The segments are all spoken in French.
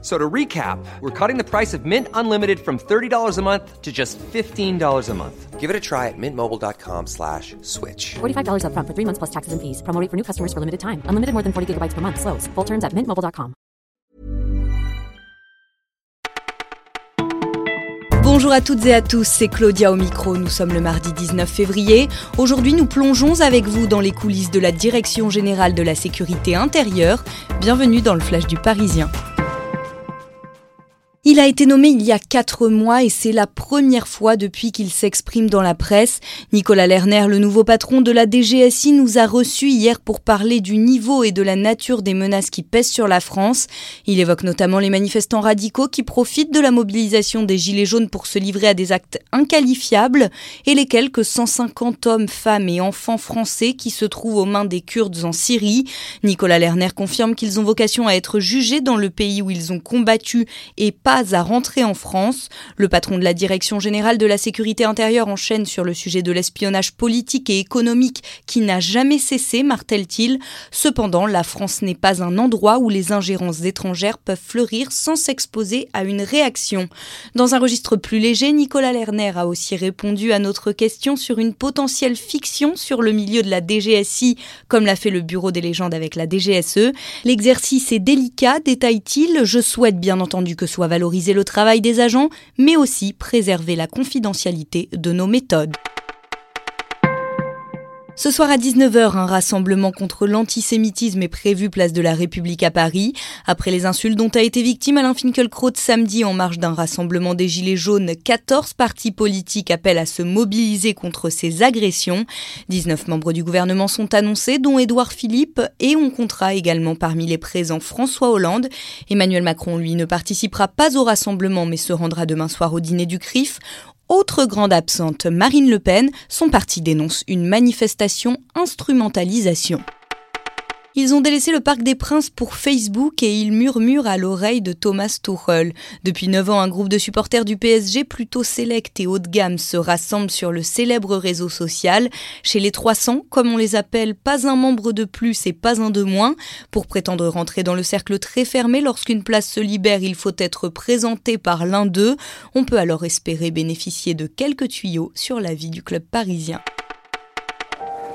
So to recap, we're cutting the price of Mint Unlimited from $30 a month to just $15 a month. Give it a try at mintmobile.com slash switch. $45 upfront for three months plus taxes and fees. Promo rate for new customers for limited time. Unlimited more than 40 gigabytes per month. Slows. Full terms at mintmobile.com. Bonjour à toutes et à tous, c'est Claudia au micro. Nous sommes le mardi 19 février. Aujourd'hui, nous plongeons avec vous dans les coulisses de la Direction générale de la sécurité intérieure. Bienvenue dans le Flash du Parisien. Il a été nommé il y a quatre mois et c'est la première fois depuis qu'il s'exprime dans la presse. Nicolas Lerner, le nouveau patron de la DGSI, nous a reçus hier pour parler du niveau et de la nature des menaces qui pèsent sur la France. Il évoque notamment les manifestants radicaux qui profitent de la mobilisation des Gilets jaunes pour se livrer à des actes inqualifiables et les quelques 150 hommes, femmes et enfants français qui se trouvent aux mains des Kurdes en Syrie. Nicolas Lerner confirme qu'ils ont vocation à être jugés dans le pays où ils ont combattu et à rentrer en France. Le patron de la Direction générale de la sécurité intérieure enchaîne sur le sujet de l'espionnage politique et économique qui n'a jamais cessé, martèle-t-il. Cependant, la France n'est pas un endroit où les ingérences étrangères peuvent fleurir sans s'exposer à une réaction. Dans un registre plus léger, Nicolas Lerner a aussi répondu à notre question sur une potentielle fiction sur le milieu de la DGSI, comme l'a fait le Bureau des légendes avec la DGSE. L'exercice est délicat, détaille-t-il. Je souhaite bien entendu que soit valoriser le travail des agents, mais aussi préserver la confidentialité de nos méthodes. Ce soir à 19h, un rassemblement contre l'antisémitisme est prévu place de la République à Paris. Après les insultes dont a été victime Alain Finkielkraut samedi en marge d'un rassemblement des Gilets jaunes, 14 partis politiques appellent à se mobiliser contre ces agressions. 19 membres du gouvernement sont annoncés, dont Édouard Philippe, et on comptera également parmi les présents François Hollande. Emmanuel Macron, lui, ne participera pas au rassemblement mais se rendra demain soir au dîner du CRIF. Autre grande absente, Marine Le Pen, son parti dénonce une manifestation instrumentalisation. Ils ont délaissé le Parc des Princes pour Facebook et ils murmurent à l'oreille de Thomas Tuchel. Depuis 9 ans, un groupe de supporters du PSG plutôt sélect et haut de gamme se rassemble sur le célèbre réseau social. Chez les 300, comme on les appelle, pas un membre de plus et pas un de moins. Pour prétendre rentrer dans le cercle très fermé, lorsqu'une place se libère, il faut être présenté par l'un d'eux. On peut alors espérer bénéficier de quelques tuyaux sur la vie du club parisien.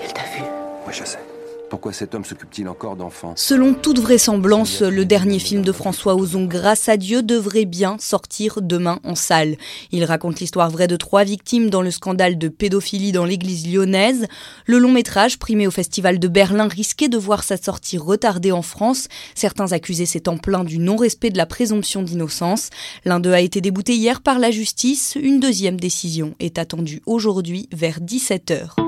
Il t'a vu? Oui, je sais. Pourquoi cet homme s'occupe-t-il encore d'enfants Selon toute vraisemblance, le dernier film de François Ozon, Grâce à Dieu, devrait bien sortir demain en salle. Il raconte l'histoire vraie de trois victimes dans le scandale de pédophilie dans l'église lyonnaise. Le long métrage, primé au Festival de Berlin, risquait de voir sa sortie retardée en France. Certains accusés s'étant plaints du non-respect de la présomption d'innocence. L'un d'eux a été débouté hier par la justice. Une deuxième décision est attendue aujourd'hui vers 17h.